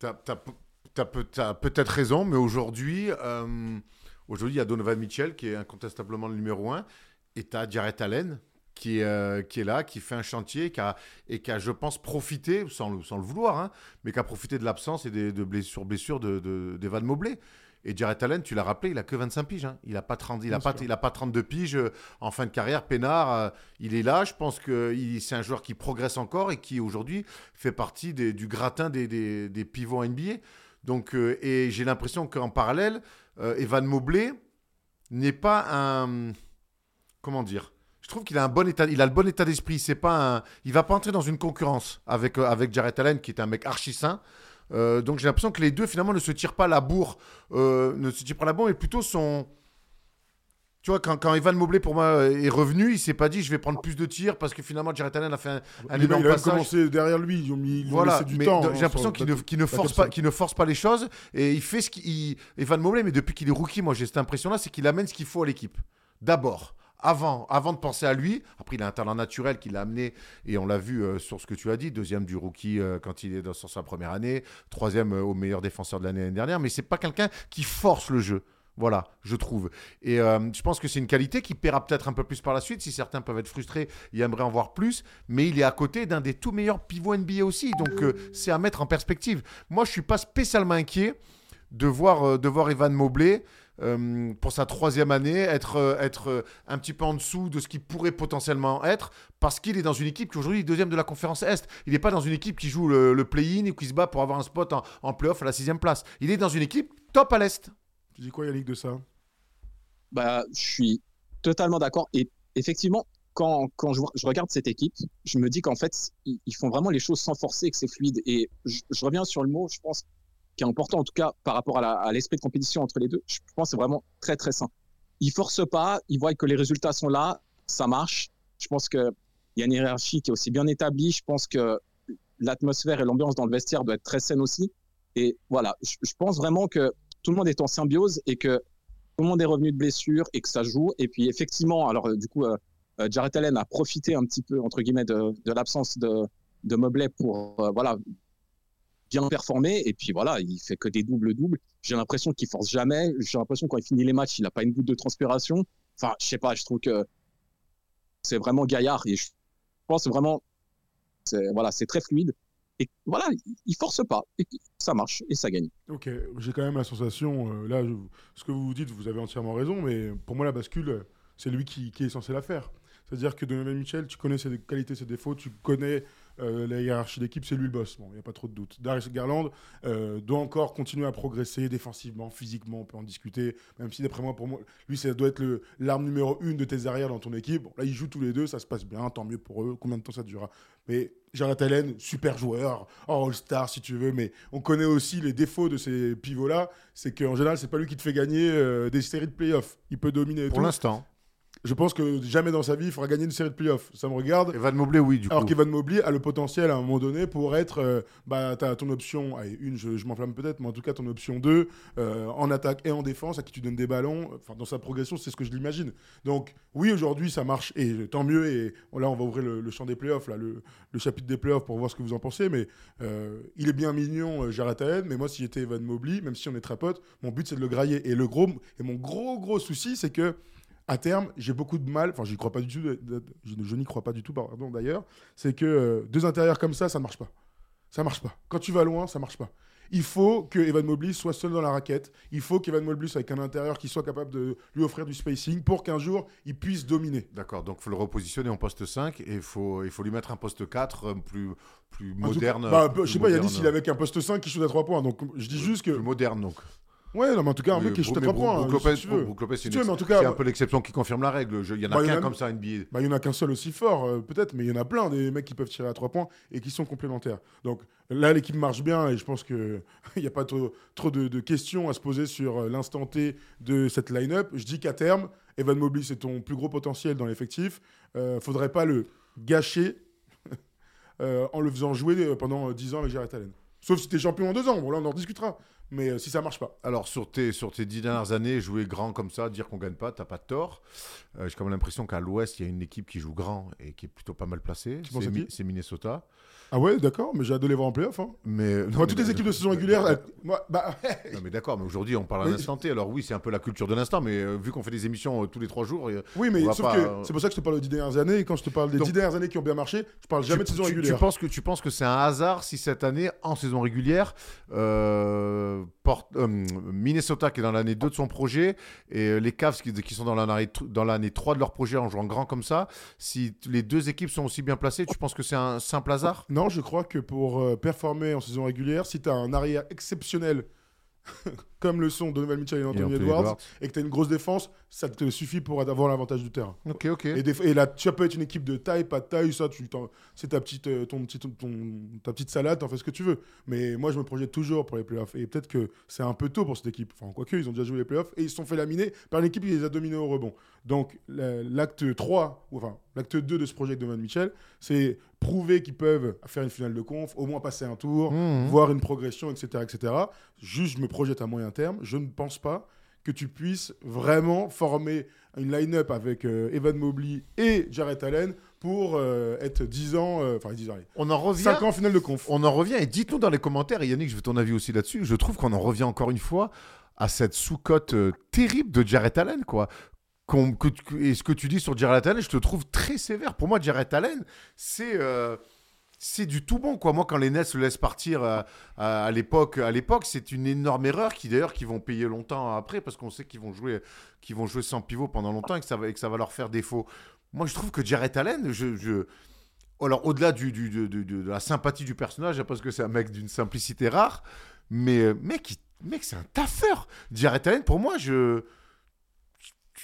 Speaker 2: Tu as, peut-être raison, mais aujourd'hui, euh, aujourd'hui, il y a Donovan Mitchell qui est incontestablement le numéro un, et tu as Jarrett Allen qui, qui est là, qui fait un chantier qui a, et qui a, je pense, profité, sans le, vouloir, hein, mais qui a profité de l'absence et des, de blessures, blessures de, Mobley. Et Jared Allen, tu l'as rappelé, il a que 25 piges. Hein. Il n'a pas, 30, il a pas, il a pas 32 piges euh, en fin de carrière. Pénard, euh, il est là. Je pense que c'est un joueur qui progresse encore et qui aujourd'hui fait partie du gratin des, des, pivots NBA. Donc, euh, et j'ai l'impression qu'en parallèle, Evan Mobley n'est pas un. Comment dire je trouve qu'il a un bon état, il a le bon état d'esprit. C'est pas un, il va pas entrer dans une concurrence avec avec Jared Allen qui est un mec archi sain. Euh, donc j'ai l'impression que les deux finalement ne se tirent pas la bourre, euh, ne se tirent pas la bourre, mais plutôt sont. Tu vois, quand, quand Evan Mobley pour moi est revenu, il s'est pas dit je vais prendre plus de tirs parce que finalement Jared Allen a fait un, un
Speaker 1: il énorme il a commencé derrière lui, ils ont mis, voilà, du temps.
Speaker 2: J'ai hein, l'impression qu'il ne, force pas, qu'il ne force pas les choses et il fait ce qu'il. Evan Mobley, mais depuis qu'il est rookie, moi j'ai cette impression-là, c'est qu'il amène ce qu'il faut à l'équipe. D'abord avant, avant de penser à lui. Après, il a un talent naturel qui l'a amené, et on l'a vu euh, sur ce que tu as dit, deuxième du rookie euh, quand il est dans, sa première année, troisième euh, au meilleur défenseur de l'année dernière, mais c'est pas quelqu'un qui force le jeu. Voilà, je trouve. Et je pense que c'est une qualité qui paiera peut-être un peu plus par la suite. Si certains peuvent être frustrés, ils aimeraient en voir plus. Mais il est à côté d'un des tout meilleurs pivots NBA aussi. Donc c'est à mettre en perspective. Moi, je suis pas spécialement inquiet de voir, de voir Evan Mobley. Euh, pour sa troisième année, être, euh, être euh, un petit peu en dessous de ce qu'il pourrait potentiellement être, parce qu'il est dans une équipe qui aujourd'hui est deuxième de la conférence Est. Il n'est pas dans une équipe qui joue le, le play-in ou qui se bat pour avoir un spot en, en playoff à la sixième place. Il est dans une équipe top à l'Est.
Speaker 1: Tu dis quoi, Yannick, de ça?
Speaker 3: Bah, je suis totalement d'accord. Et effectivement, quand, quand je, je regarde cette équipe, je me dis qu'en fait, ils, ils font vraiment les choses sans forcer et que c'est fluide. Et je, je reviens sur le mot, je pense, qui est important, en tout cas, par rapport à l'esprit de compétition entre les deux. Je pense que c'est vraiment très, très sain. Ils forcent pas, ils voient que les résultats sont là, ça marche. Je pense qu'il y a une hiérarchie qui est aussi bien établie. Je pense que l'atmosphère et l'ambiance dans le vestiaire doit être très saine aussi. Et voilà, je, pense vraiment que tout le monde est en symbiose et que tout le monde est revenu de blessure et que ça joue. Et puis effectivement, alors euh, du coup, euh, euh, Jarrett Allen a profité un petit peu entre guillemets de, l'absence de, de pour euh, voilà bien performer. Et puis voilà, il fait que des doubles doubles. J'ai l'impression qu'il force jamais. J'ai l'impression quand il finit les matchs, il n'a pas une goutte de transpiration. Enfin, je sais pas, je trouve que c'est vraiment gaillard et je pense vraiment, c'est voilà, c'est très fluide. Et voilà, il force pas et ça marche et ça gagne.
Speaker 1: Ok, j'ai quand même la sensation, euh, là, ce que vous dites, vous avez entièrement raison, mais pour moi, la bascule, c'est lui qui, qui est censé la faire. C'est-à-dire que Donovan Mitchell, tu connais ses qualités, ses défauts, tu connais euh, la hiérarchie d'équipe, c'est lui le boss. Bon, il n'y a pas trop de doute. Darius Garland euh, doit encore continuer à progresser défensivement, physiquement, on peut en discuter, même si d'après moi, pour moi, lui, ça doit être l'arme numéro une de tes arrières dans ton équipe. Bon, là, ils jouent tous les deux, ça se passe bien, tant mieux pour eux. Combien de temps ça durera? Mais Jarrett Allen, super joueur, All-Star si tu veux, mais on connaît aussi les défauts de ces pivots-là, c'est qu'en général, c'est pas lui qui te fait gagner euh, des séries de playoffs. Il peut dominer
Speaker 2: Pour l'instant.
Speaker 1: Je pense que jamais dans sa vie, il fera gagner une série de playoffs. Ça me regarde.
Speaker 2: Evan Mobley, oui, du
Speaker 1: Alors
Speaker 2: coup.
Speaker 1: qu'Evan Mobley a le potentiel à un moment donné pour être, euh, bah, t'as ton option, allez, une, je, je m'enflamme peut-être, mais en tout cas ton option 2, euh, en attaque et en défense, à qui tu donnes des ballons, enfin dans sa progression, c'est ce que je l'imagine. Donc oui, aujourd'hui ça marche, et tant mieux, et là on va ouvrir le, le champ des playoffs, là, le, le chapitre des playoffs pour voir ce que vous en pensez, mais euh, il est bien mignon, euh, Jarrett Allen, mais moi si j'étais Evan Mobley, même si on est très potes, mon but c'est de le grailler. Et le gros, et mon gros gros souci, c'est que à terme, j'ai beaucoup de mal, enfin j'y crois pas du tout, je, je n'y crois pas du tout, pardon d'ailleurs, c'est que euh, deux intérieurs comme ça, ça ne marche pas. Ça marche pas. Quand tu vas loin, ça marche pas. Il faut que Evan Mobley soit seul dans la raquette. Il faut qu'Evan Mobley soit avec un intérieur qui soit capable de lui offrir du spacing pour qu'un jour il puisse dominer.
Speaker 2: D'accord, donc il faut le repositionner en poste 5 et il faut, il faut lui mettre un poste 4 euh, plus, plus moderne.
Speaker 1: bah, je sais pas,
Speaker 2: moderne,
Speaker 1: Yanis, il est avec un poste 5 qui shoot à 3 points. Donc je dis juste que.
Speaker 2: Plus moderne, donc.
Speaker 1: Ouais, non, mais en tout cas, un mec qui shoot à
Speaker 2: mais
Speaker 1: 3
Speaker 2: Brook-
Speaker 1: points.
Speaker 2: Brook Lopez,
Speaker 1: si tu veux.
Speaker 2: Brook Lopez,
Speaker 1: Si
Speaker 2: c'est un peu l'exception qui confirme la règle. Je- Il y en a
Speaker 1: Bah,
Speaker 2: qu'un comme ça, NBA.
Speaker 1: Bah, il n'y en a qu'un seul aussi fort, euh, peut-être, mais il y en a plein des mecs qui peuvent tirer à 3 points et qui sont complémentaires. Donc là, l'équipe marche bien et je pense qu'il [LAUGHS] n'y a pas trop, trop de, de questions à se poser sur euh, l'instant T de cette line-up. Je dis qu'à terme, Evan Mobley, c'est ton plus gros potentiel dans l'effectif. Euh, faudrait pas le gâcher [LAUGHS] euh, en le faisant jouer pendant euh, 10 ans avec Jarrett Allen. Sauf si tu es champion en 2 ans, bon là on en discutera. Mais euh, si ça marche pas.
Speaker 2: Alors, sur tes, sur tes dix dernières années, jouer grand comme ça, dire qu'on gagne pas, t'as pas de tort. Euh, J'ai quand même l'impression qu'à l'Ouest, il y a une équipe qui joue grand et qui est plutôt pas mal placée. Mi- c'est Minnesota.
Speaker 1: Ah ouais, d'accord, mais j'ai hâte de les voir en playoff. Hein.
Speaker 2: Mais,
Speaker 1: Moi, toutes les équipes de saison régulière, elles- moi, bah,
Speaker 2: Non, mais d'accord, mais aujourd'hui, on parle à l'instant T. Alors, oui, c'est un peu la culture de l'instant, mais euh, vu qu'on fait des émissions euh, tous les trois jours. euh,
Speaker 1: Oui, mais sauf
Speaker 2: pas,
Speaker 1: que
Speaker 2: euh,
Speaker 1: c'est pour ça que je te parle des dix dernières années. Et quand je te parle des
Speaker 2: Donc-
Speaker 1: dix dernières années qui ont bien marché, je parle jamais de saison
Speaker 2: tu-
Speaker 1: régulière.
Speaker 2: Tu penses que, tu penses que c'est un hasard si cette année, en saison régulière, euh, euh, Minnesota qui est dans l'année 2 de son projet et euh, les Cavs qui, qui sont dans l'année dans l'année 3 de leur projet en jouant grand comme ça, si les deux équipes sont aussi bien placées, tu penses que c'est un simple hasard?
Speaker 1: Non, je crois que pour euh, performer en saison régulière, si tu as un arrière exceptionnel, [LAUGHS] comme le sont Donovan Mitchell et Anthony
Speaker 2: Anthony
Speaker 1: Edwards,
Speaker 2: Edwards.
Speaker 1: et que tu as une grosse défense, ça te suffit pour avoir l'avantage du terrain.
Speaker 2: Ok, ok.
Speaker 1: Et, des- et là, tu peux être une équipe de taille, pas de taille, ça, tu c'est ta petite, euh, ton petit, ton, ta petite salade, t'en fais ce que tu veux. Mais moi, je me projette toujours pour les playoffs. Et peut-être que c'est un peu tôt pour cette équipe. Enfin, quoique, ils ont déjà joué les playoffs et ils se sont fait laminer par une équipe qui les a dominés au rebond. Donc, la- l'acte 3, ou enfin, l'acte 2 de ce projet de Donovan Mitchell, c'est prouver qu'ils peuvent faire une finale de conf, au moins passer un tour,
Speaker 2: Mhm.
Speaker 1: voir une progression, etc., etc. Juste, je me projette à moyen terme. Je ne pense pas que tu puisses vraiment former une line-up avec euh, Evan Mobley et Jarrett Allen pour euh, être 10 ans, euh, enfin 10 ans, allez,
Speaker 2: On en revient.
Speaker 1: 5 ans en finale de conf.
Speaker 2: On en revient et dites-nous dans les commentaires, et Yannick, je veux ton avis aussi là-dessus. Je trouve qu'on en revient encore une fois à cette sous-cote terrible de Jarrett Allen, quoi. Que et ce que tu dis sur Jarrett Allen, je te trouve très sévère. Pour moi, Jarrett Allen, c'est c'est du tout bon, quoi. Moi, quand les Nets le laissent partir euh, à, l'époque, à l'époque, c'est une énorme erreur qui d'ailleurs qui vont payer longtemps après parce qu'on sait qu'ils vont jouer, vont jouer sans pivot pendant longtemps et que ça va, et que ça va leur faire défaut. Moi, je trouve que Jarrett Allen, je, alors au-delà du, de la sympathie du personnage, parce que c'est un mec d'une simplicité rare, mais euh, mec, mec, c'est un taffeur. Jarrett Allen, pour moi, je,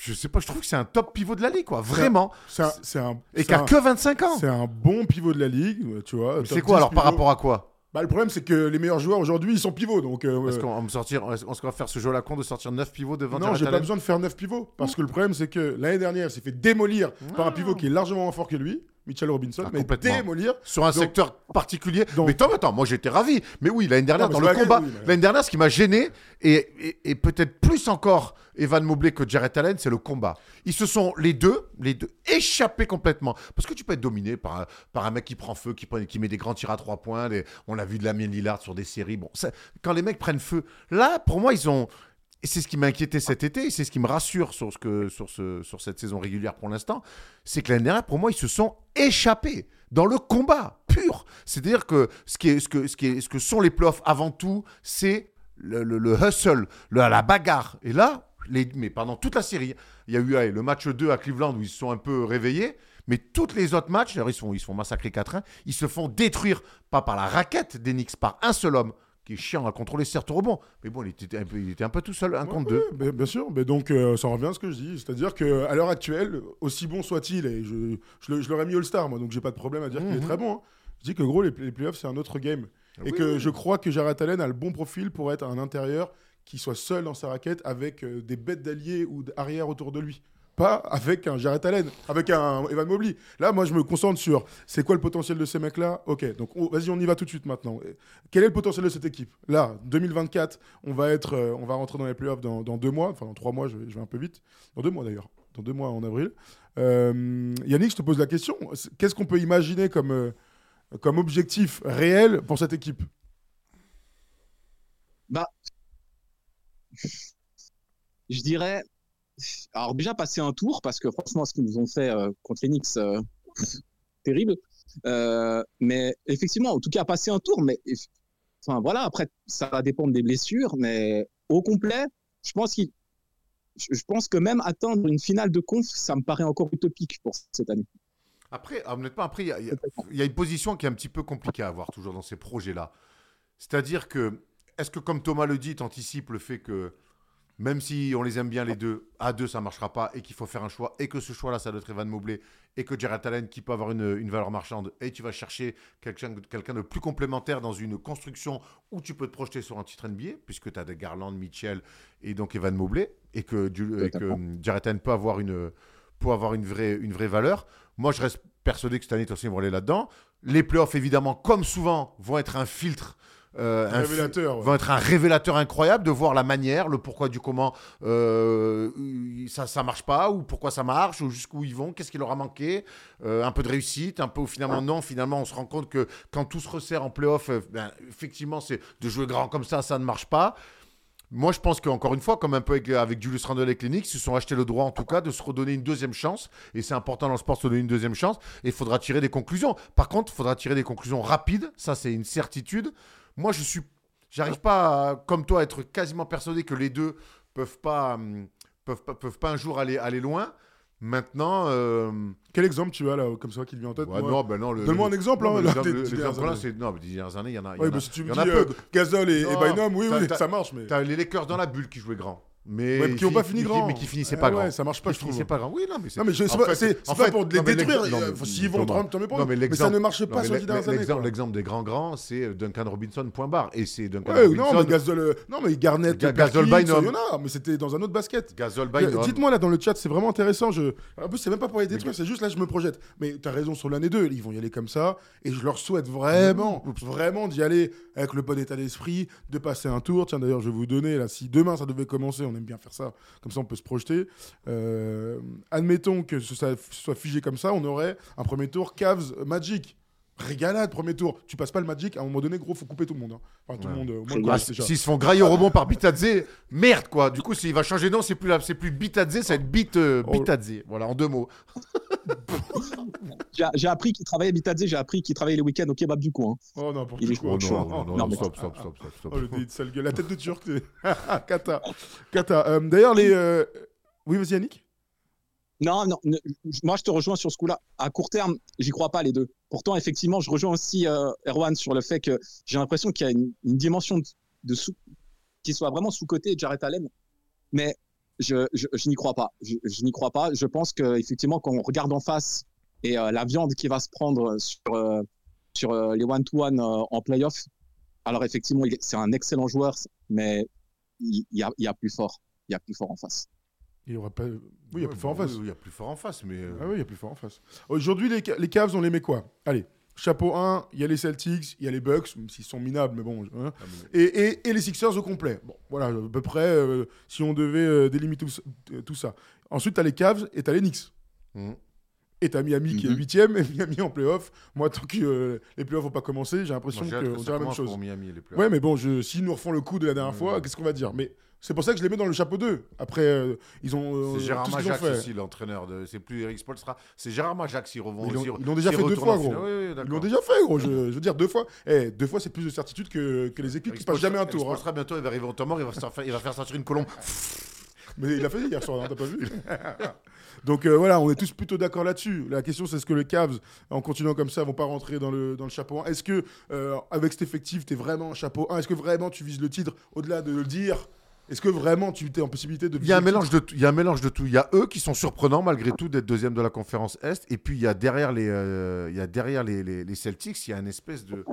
Speaker 2: je sais pas, je trouve que c'est un top pivot de la ligue, quoi, vraiment,
Speaker 1: C'est un, c'est un-
Speaker 2: et qui a que 25 ans.
Speaker 1: c'est un bon pivot de la ligue, euh, tu vois.
Speaker 2: C'est quoi
Speaker 1: 10
Speaker 2: alors par rapport à quoi?
Speaker 1: Bah, le problème, c'est que les meilleurs joueurs aujourd'hui, ils sont pivots. Donc, euh,
Speaker 2: Est-ce qu'on va me sortir, est-ce qu'on va faire ce jeu à la con de sortir 9 pivots devant
Speaker 1: non,
Speaker 2: Jarrett
Speaker 1: j'ai pas besoin de faire 9 pivots. Parce que le problème, c'est que l'année dernière, il s'est fait démolir par un pivot qui est largement moins fort que lui, Mitchell Robinson.
Speaker 2: Ah,
Speaker 1: mais
Speaker 2: complètement.
Speaker 1: démolir.
Speaker 2: sur un
Speaker 1: Donc-
Speaker 2: secteur particulier.
Speaker 1: donc-
Speaker 2: mais attends, attends, moi j'étais ravi. Mais oui, l'année dernière,
Speaker 1: Non,
Speaker 2: dans le combat,
Speaker 1: oui,
Speaker 2: l'année dernière, ce qui m'a gêné, et, et- et peut-être plus encore Evan Mobley que Jarrett Allen, c'est le combat. Ils se sont, les deux, les deux, échappés complètement. Parce que tu peux être dominé par, un- par un mec qui prend feu, qui, prend- qui met des grands tirs à trois points. on l'a vu de Lamine Lillard sur des séries. Bon, ça- quand les mecs prennent feu, là, pour moi, ils ont. Et c'est ce qui m'a inquiété cet été, et c'est ce qui me rassure sur, ce que, sur, ce, sur cette saison régulière pour l'instant, c'est que l'année dernière, pour moi, ils se sont échappés dans le combat pur. C'est-à-dire que ce, qui est, ce, que, ce, qui est, ce que sont les playoffs avant tout, c'est le, le- le hustle, le- la bagarre. Et là, les, mais pendant toute la série, il y a eu le match 2 à Cleveland où ils se sont un peu réveillés, mais tous les autres matchs, d'ailleurs, ils se font, ils se font massacrer 4-1, ils se font détruire, pas par la raquette des Knicks, par un seul homme, qui est chiant à contrôler, certes au rebond. Mais bon, il était un peu, il était un peu tout seul, un
Speaker 1: Ouais,
Speaker 2: contre
Speaker 1: ouais,
Speaker 2: deux.
Speaker 1: bien, bien sûr, mais donc euh, ça revient à ce que je dis. C'est-à-dire qu'à l'heure actuelle, aussi bon soit-il, et je, je, l'aurais mis All-Star, moi, donc j'ai pas de problème à dire qu'il est
Speaker 2: Mhm.
Speaker 1: très bon. hein. Je dis que gros, les, playoffs, c'est un autre game. et que je crois que Jarrett Allen a le bon profil pour être un intérieur qui soit seul dans sa raquette avec euh, des bêtes d'alliés ou d'arrière autour de lui. Pas avec un Jarrett Allen, avec un Evan Mobley. Là, moi, je me concentre sur c'est quoi le potentiel de ces mecs-là? Ok, donc on- vas-y, on y va tout de suite maintenant. Quel est le potentiel de cette équipe? Là, 2024, on va, être, euh, on va rentrer dans les playoffs dans, dans deux mois, enfin dans trois mois, je vais, un peu vite. Dans deux mois d'ailleurs, dans deux mois en avril. Euh, Yannick, je te pose la question. Qu'est-ce qu'on peut imaginer comme, euh, comme objectif réel pour cette équipe?
Speaker 3: Je dirais, alors déjà passer un tour, parce que franchement, ce qu'ils nous ont fait euh, contre Knicks, euh, [LAUGHS] terrible. Euh, mais effectivement, en tout cas, passer un tour, mais enfin voilà, après, ça va dépendre des blessures, mais au complet, je pense. Je pense que même atteindre une finale de conf, ça me paraît encore utopique pour cette année.
Speaker 2: Après, honnêtement, après, il y a- une position qui est un petit peu compliquée à avoir toujours dans ces projets-là. C'est-à-dire que, est-ce que, comme Thomas le dit, anticipe le fait que, même si on les aime bien les deux, à deux, ça ne marchera pas et qu'il faut faire un choix et que ce choix-là, ça doit être Evan Mobley et que Jarrett Allen, qui peut avoir une, une valeur marchande, et tu vas chercher quelqu'un quelqu'un de plus complémentaire dans une construction où tu peux te projeter sur un titre NBA, puisque tu as des Garland, Mitchell et donc Evan Mobley, et que, du- et que
Speaker 3: Totalement.
Speaker 2: Jarrett Allen peut avoir une, peut avoir une, vraie, une vraie valeur. Moi, je reste persuadé que cette année, façon, ils vont aller là-dedans. Les playoffs, évidemment, comme souvent, vont être un filtre. Euh, un
Speaker 1: Révélateur, ouais.
Speaker 2: être un révélateur incroyable de voir la manière, le pourquoi du comment euh, ça ça marche pas ou pourquoi ça marche ou jusqu'où ils vont, qu'est-ce qui leur a manqué, euh, un peu de réussite, un peu finalement non, finalement on se rend compte que quand tout se resserre en playoff, euh, ben, effectivement c'est de jouer grand comme ça, ça ne marche pas. Moi, je pense qu'encore une fois, comme un peu avec, avec Julius Randle et Clinique, ils se sont achetés le droit, en tout cas, de se redonner une deuxième chance. Et c'est important dans le sport de se donner une deuxième chance. Et il faudra tirer des conclusions. Par contre, il faudra tirer des conclusions rapides. Ça, c'est une certitude. Moi, je suis. J'arrive pas, à, comme toi, à être quasiment persuadé que les deux peuvent pas, hum, peuvent pas, peuvent pas un jour aller, aller loin. Maintenant. euh,
Speaker 1: Quel exemple tu as là, comme ça, qui te vient en tête
Speaker 2: ouais,
Speaker 1: moi
Speaker 2: non, ben non, le-
Speaker 1: Donne-moi
Speaker 2: le-
Speaker 1: un exemple,
Speaker 2: non,
Speaker 1: hein, là,
Speaker 2: le-
Speaker 1: des
Speaker 2: l'exemple
Speaker 1: dernières
Speaker 2: là, c'est. Non, mais des dernières années, il y en a.
Speaker 1: Oui, mais si tu me dis euh, Gasol et, et Bynum, oui, oui, ça marche, mais.
Speaker 2: T'as les Lakers dans la bulle qui jouaient grand. Mais,
Speaker 1: Ouais, qui ont
Speaker 2: fi-
Speaker 1: pas fini grand.
Speaker 2: Mais qui finissaient
Speaker 1: Eh
Speaker 2: pas grand.
Speaker 1: ça marche pas,
Speaker 2: Qui
Speaker 1: je trouve.
Speaker 2: pas grand. Oui, non, mais c'est.
Speaker 1: Non, mais je- c'est pas,
Speaker 2: fait-
Speaker 1: c'est- pas pour les détruire. euh, S'ils vont,
Speaker 2: Thomas,
Speaker 1: tant mieux pour eux.
Speaker 2: mais
Speaker 1: ça ne marche pas sur les dernières années.
Speaker 2: l'exemple- des grands grands, c'est Duncan Robinson, point barre. Et c'est Duncan
Speaker 1: Ouais,
Speaker 2: Robinson.
Speaker 1: non, mais Gasol, euh, non, mais Garnett,
Speaker 2: Gasol, Bynum.
Speaker 1: mais c'était dans un autre basket.
Speaker 2: Gasol,
Speaker 1: Euh,
Speaker 2: Bynum.
Speaker 1: Dites-moi là dans le chat, c'est vraiment intéressant. Je... En plus, c'est même pas pour les détruire, c'est juste là, je me projette. Mais tu as raison sur l'année 2, ils vont y aller comme ça. Et je leur souhaite vraiment, vraiment d'y aller avec le bon état d'esprit, de passer un tour. Tiens, d'ailleurs, je vais vous donner, là, si demain ça devait commencer, on bien faire ça, comme ça on peut se projeter. Euh, admettons que ce, soit figé comme ça, on aurait un premier tour Cavs Magic. Régalade, premier tour. Tu passes pas le Magic, à un moment donné, gros, faut couper tout le monde. hein. Enfin, tout le monde, euh,
Speaker 2: Ah. S'ils se font grailler au rebond par Bitadze, merde quoi. Du coup, s'il va changer de nom, c'est plus, c'est plus Bitadze, ça va être Bit, euh,
Speaker 1: Oh.
Speaker 2: Bitadze. Voilà, en deux mots. [LAUGHS]
Speaker 3: J'ai j'ai appris qu'il travaillait Bitadze, j'ai appris qu'il travaillait les week-ends au kebab du coin.
Speaker 1: Oh, n'importe
Speaker 3: Il est
Speaker 1: quoi.
Speaker 2: Oh non, non, non,
Speaker 3: Non, mais-
Speaker 2: stop, stop, stop, stop, stop.
Speaker 1: Oh, le de sale gueule. La tête de Turc. Kata. [LAUGHS] Kata. Euh, D'ailleurs, les. euh, Oui, vas-y, Yannick.
Speaker 3: Non, non, moi je te rejoins sur ce coup-là. À court terme, j'y crois pas les deux. Pourtant, effectivement, je rejoins aussi euh, Erwan sur le fait que j'ai l'impression qu'il y a une, dimension de, de sous, qui soit vraiment sous-côté Jared Allen. Mais je, je, je n'y crois pas. Je, n'y crois pas. Je pense qu'effectivement, quand on regarde en face et euh, la viande qui va se prendre sur, euh, sur les one-to-one euh, en playoff, alors effectivement, c'est un excellent joueur, mais il, y, a, y a plus fort. Il y a plus fort en face.
Speaker 1: Il y aura pas. Oui, il y a plus fort en face.
Speaker 2: oui, Il y a plus fort en face, mais. euh,
Speaker 1: Ah oui, il y a plus fort en face. Aujourd'hui, les, les Cavs, on les met quoi? Allez, chapeau 1, il y a les Celtics, il y a les Bucks, même s'ils sont minables, mais bon. hein.
Speaker 2: ah, mais-
Speaker 1: Et, et- et les Sixers au complet. Bon, voilà, à peu près, euh, si on devait euh, délimiter tout, ça- tout ça. Ensuite, tu as les Cavs et tu as les Knicks.
Speaker 2: Mhm.
Speaker 1: Et tu as Miami qui est
Speaker 3: Mhm.
Speaker 1: 8ème et Miami en playoff. Moi, tant que euh, les playoffs vont pas commencer, j'ai l'impression qu'on dirait la même chose.
Speaker 2: pour Miami, les.
Speaker 1: Ouais, mais bon, je, s'ils nous refont le coup de la dernière
Speaker 2: Mhm.
Speaker 1: fois, qu'est-ce qu'on va dire? Mais c'est pour ça que je les mets dans le chapeau 2. Après, euh, ils ont. euh,
Speaker 2: C'est Gérard Majax aussi, l'entraîneur. De... C'est plus Eric Spolstra. C'est Gérard Majax, ils revont
Speaker 1: Ils l'ont- déjà fait deux fois, gros.
Speaker 2: finale. Oui, oui,
Speaker 1: Ils l'ont déjà fait, gros. Je, [LAUGHS] je veux dire, deux fois. Eh, deux fois, c'est plus de certitude que, que les équipes
Speaker 2: Eric
Speaker 1: qui passent jamais un
Speaker 2: Eric
Speaker 1: tour. hein.
Speaker 2: Spoelstra, bientôt, il va arriver au temps mort, il va, se faire- il va faire sortir une colombe. [LAUGHS]
Speaker 1: Mais il a fait hier soir, hein, t'as pas vu [LAUGHS] Donc euh, voilà, on est tous plutôt d'accord là-dessus. La question, c'est est-ce que les Cavs, en continuant comme ça, vont pas rentrer dans le, dans le chapeau 1 Est-ce que, euh, avec cet effectif, t'es vraiment un chapeau 1 Est-ce que vraiment tu vises le titre au-delà de le dire? Est-ce que vraiment tu es en possibilité de
Speaker 2: Il y, a un mélange de il y a un mélange de tout. Il y a eux qui sont surprenants malgré tout d'être deuxième de la conférence Est. Et puis il y a derrière les, euh, il y a derrière les, les- les Celtics, il y a une espèce de,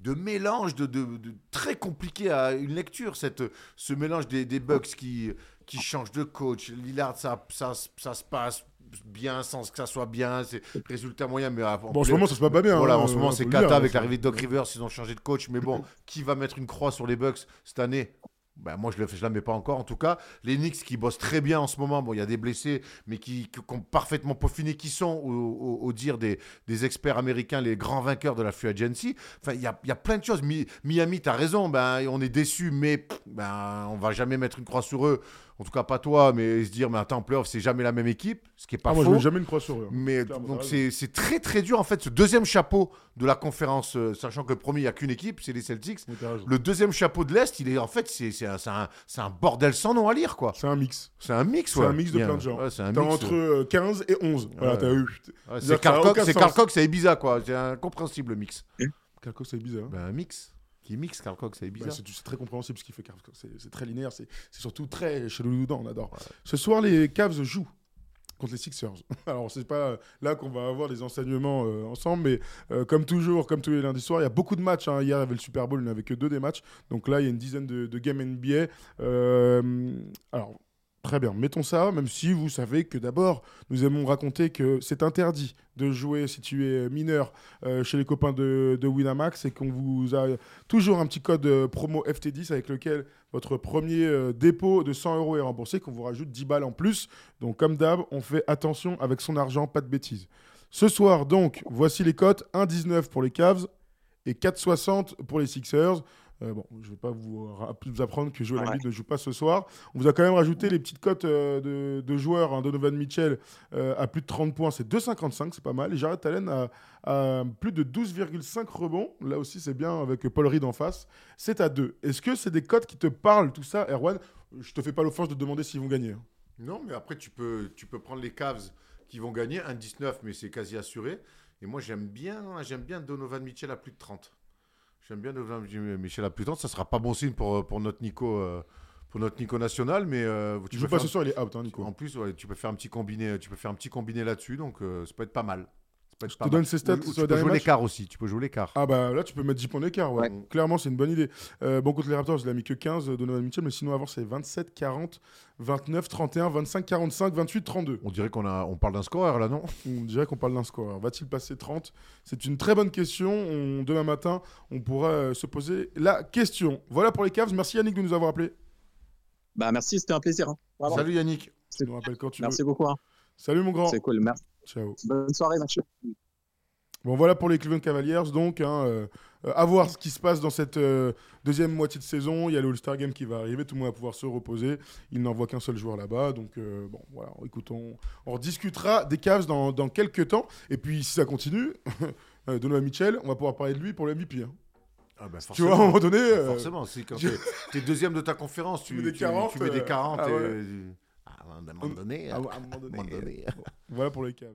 Speaker 2: de mélange de, de- de- très compliqué à une lecture. Cette, ce mélange des, des Bucks qui, qui changent de coach. Lillard, ça, ça, ça se passe bien sans que ça soit bien. C'est résultat moyen. Mais
Speaker 1: Bon, en ce moment, ça se passe pas bien.
Speaker 2: Voilà,
Speaker 1: hein,
Speaker 2: en ce moment, c'est Kata
Speaker 1: hein,
Speaker 2: avec l'arrivée de Doc Rivers. Ils ont changé de coach. Mais bon, [LAUGHS] qui va mettre une croix sur les Bucks cette année? Ben, moi, je ne la mets pas encore. En tout cas, les Knicks qui bossent très bien en ce moment. Bon, il y a des blessés, mais qui, qui ont parfaitement peaufiné, qui sont, au, au- au dire des, des experts américains, les grands vainqueurs de la free agency. Enfin, il y a, y a plein de choses. Mi- Miami, tu as raison. Ben, on est déçus, mais ben, on va jamais mettre une croix sur eux. En tout cas, pas toi, mais se dire, mais attends, en playoff, c'est jamais la même équipe. Ce qui est pas
Speaker 1: Ah, moi, je
Speaker 2: faux.
Speaker 1: jamais une croix sur eux. hein.
Speaker 2: Mais
Speaker 1: Clairement,
Speaker 2: donc c'est c'est très très dur en fait ce deuxième chapeau de la conférence, euh, sachant que le premier il n'y a qu'une équipe, c'est les Celtics.
Speaker 1: Oui.
Speaker 2: Le deuxième chapeau de l'Est, il est en fait c'est c'est un, c'est un, c'est un bordel sans nom à lire quoi.
Speaker 1: C'est un mix.
Speaker 2: C'est un mix.
Speaker 1: C'est
Speaker 2: ouais.
Speaker 1: un mix de plein de gens.
Speaker 2: ouais, c'est un
Speaker 1: T'as
Speaker 2: mix,
Speaker 1: entre
Speaker 2: ouais.
Speaker 1: euh, 15 et 11. Voilà,
Speaker 2: Ouais.
Speaker 1: t'as eu.
Speaker 2: Ouais, c'est
Speaker 1: aucun
Speaker 2: c'est c'est Ibiza quoi. C'est incompréhensible le mix.
Speaker 1: Quelque chose, c'est bizarre.
Speaker 2: Ben, un mix qui mixe Carl Cox, c'est Ibiza.
Speaker 1: Bah, c'est très compréhensible ce qu'il fait. Carl Cox. C'est très linéaire. C'est surtout très dedans. On adore. Ce soir, les Cavs jouent contre les Sixers. [LAUGHS] Alors, c'est pas là qu'on va avoir des enseignements euh, ensemble, mais euh, comme toujours, comme tous les lundis soirs, il y a beaucoup de matchs. hein. Hier, il y avait le Super Bowl, il n'y avait que deux des matchs. Donc là, il y a une dizaine de, de games NBA. Euh, alors, très bien, mettons ça, même si vous savez que d'abord, nous aimons raconter que c'est interdit de jouer si tu es mineur euh, chez les copains de, de Winamax et qu'on vous a toujours un petit code euh, promo FT10 avec lequel votre premier euh, dépôt de 100 euros est remboursé, qu'on vous rajoute 10 balles en plus. Donc, comme d'hab, on fait attention avec son argent, pas de bêtises. Ce soir, donc, voici les cotes 1,19 pour les Cavs et 4,60 pour les Sixers. Euh, bon, je ne vais pas vous, apprendre que Joel
Speaker 3: Ouais.
Speaker 1: Embiid ne joue pas ce soir. On vous a quand même rajouté les petites cotes euh, de, de joueurs. hein. Donovan Mitchell euh, à plus de 30 points, c'est 2,55, c'est pas mal. Et Jared Allen à, à plus de 12,5 rebonds. Là aussi, c'est bien avec Paul Reed en face. C'est à 2. Est-ce que c'est des cotes qui te parlent, tout ça, Erwan? Je te fais pas l'offense de demander s'ils vont gagner. hein.
Speaker 2: Non, mais après, tu peux, tu peux prendre les Cavs qui vont gagner. 1,19, mais c'est quasi assuré. Et moi, j'aime bien, j'aime bien Donovan Mitchell à plus de 30. J'aime bien de 30. Ça sera pas bon signe pour, pour notre Nico. euh, pour notre Nico national, mais euh,
Speaker 1: Tu joues pas ce soir, il est out, hein, Nico.
Speaker 2: En plus, ouais, tu peux faire un petit combiné, tu peux faire un petit combiné là-dessus, donc euh, ça peut être pas mal. Ça peut être
Speaker 1: Je te donne ses stats
Speaker 2: Ou- ou tu peux jouer
Speaker 1: match.
Speaker 2: l'écart aussi. Tu peux jouer l'écart.
Speaker 1: Ah bah là tu peux mettre 10 points d'écart, ouais.
Speaker 2: Ouais.
Speaker 1: Clairement c'est une bonne idée. Euh, bon contre les Raptors, il a mis que 15 euh, Donovan Mitchell, mais sinon avant c'est 27, 40, 29, 31, 25, 45, 28, 32.
Speaker 2: On dirait qu'on a, on parle d'un scoreur là, non?
Speaker 1: On dirait qu'on parle d'un score. Alors, Va-t-il passer 30 C'est une très bonne question. On- demain matin, on pourra euh, se poser la question. Voilà pour les Cavs. Merci Yannick de nous avoir appelé.
Speaker 3: Bah, merci, c'était un plaisir. hein.
Speaker 2: Salut Yannick.
Speaker 1: Tu nous rappelles quand tu
Speaker 3: Merci
Speaker 1: veux.
Speaker 3: beaucoup. hein.
Speaker 1: Salut mon grand.
Speaker 3: C'est cool. Merci.
Speaker 1: Ciao.
Speaker 3: Bonne soirée, Mathieu.
Speaker 1: Bon, voilà pour les Cleveland Cavaliers. Donc, hein, euh, euh, à voir ce qui se passe dans cette euh, deuxième moitié de saison. Il y a le All-Star Game qui va arriver. Tout le monde va pouvoir se reposer. Il n'envoie qu'un seul joueur là-bas. Donc, euh, bon, voilà. Écoute, on, on discutera des Cavs dans, dans quelques temps. Et puis, si ça continue, [LAUGHS] euh, Donovan Mitchell, on va pouvoir parler de lui pour le MVP. hein.
Speaker 2: Ah bah,
Speaker 1: Tu vois, à un moment donné.
Speaker 2: Forcément, c'est quand
Speaker 1: je-
Speaker 2: t'es t'es deuxième de ta conférence, tu,
Speaker 1: Tu mets des
Speaker 2: tu-
Speaker 1: 40,
Speaker 2: tu mets des
Speaker 1: euh,
Speaker 2: 40
Speaker 1: ah ouais.
Speaker 2: à un moment donné,
Speaker 1: à- un moment donné,
Speaker 2: un moment donné.
Speaker 1: Voilà pour les Cavs.